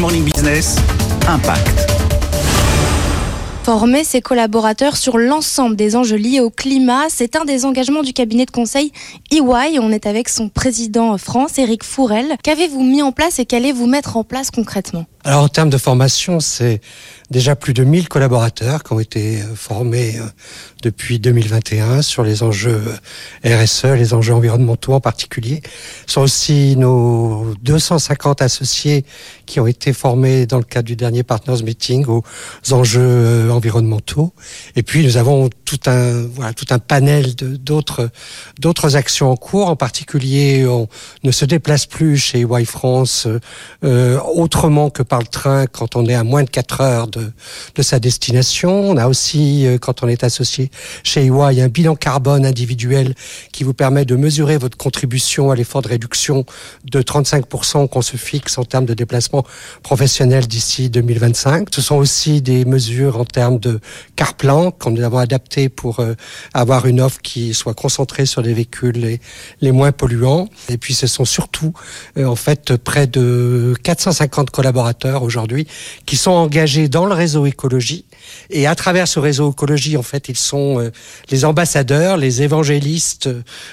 Morning Business, Impact. Former ses collaborateurs sur l'ensemble des enjeux liés au climat, c'est un des engagements du cabinet de conseil EY. On est avec son président France, Eric Fourel. Qu'avez-vous mis en place et qu'allez-vous mettre en place concrètement? Alors en termes de formation, c'est déjà plus de 1000 collaborateurs qui ont été euh, formés euh, depuis 2021 sur les enjeux euh, RSE, les enjeux environnementaux en particulier. Ce sont aussi nos 250 associés qui ont été formés dans le cadre du dernier Partners Meeting aux enjeux environnementaux. Et puis nous avons tout un voilà tout un panel d'autres d'autres actions en cours. En particulier, on ne se déplace plus chez Y France euh, autrement que par le train quand on est à moins de 4 heures de, de sa destination. On a aussi, euh, quand on est associé chez EY, un bilan carbone individuel qui vous permet de mesurer votre contribution à l'effort de réduction de 35% qu'on se fixe en termes de déplacement professionnel d'ici 2025. Ce sont aussi des mesures en termes de car plan qu'on nous avons adapté pour euh, avoir une offre qui soit concentrée sur les véhicules les, les moins polluants. Et puis ce sont surtout euh, en fait près de 450 collaborateurs aujourd'hui qui sont engagés dans le réseau écologie. Et à travers ce réseau écologie, en fait, ils sont euh, les ambassadeurs, les évangélistes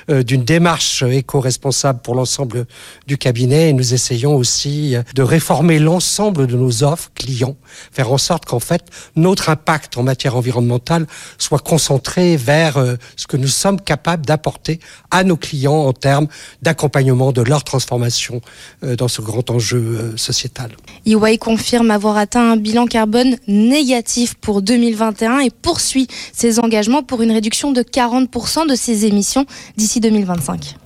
euh, d'une démarche éco-responsable pour l'ensemble du cabinet. Et nous essayons aussi euh, de réformer l'ensemble de nos offres clients, faire en sorte qu'en fait, notre impact en matière environnementale soit concentré vers ce que nous sommes capables d'apporter à nos clients en termes d'accompagnement de leur transformation dans ce grand enjeu sociétal. EY confirme avoir atteint un bilan carbone négatif pour 2021 et poursuit ses engagements pour une réduction de 40% de ses émissions d'ici 2025.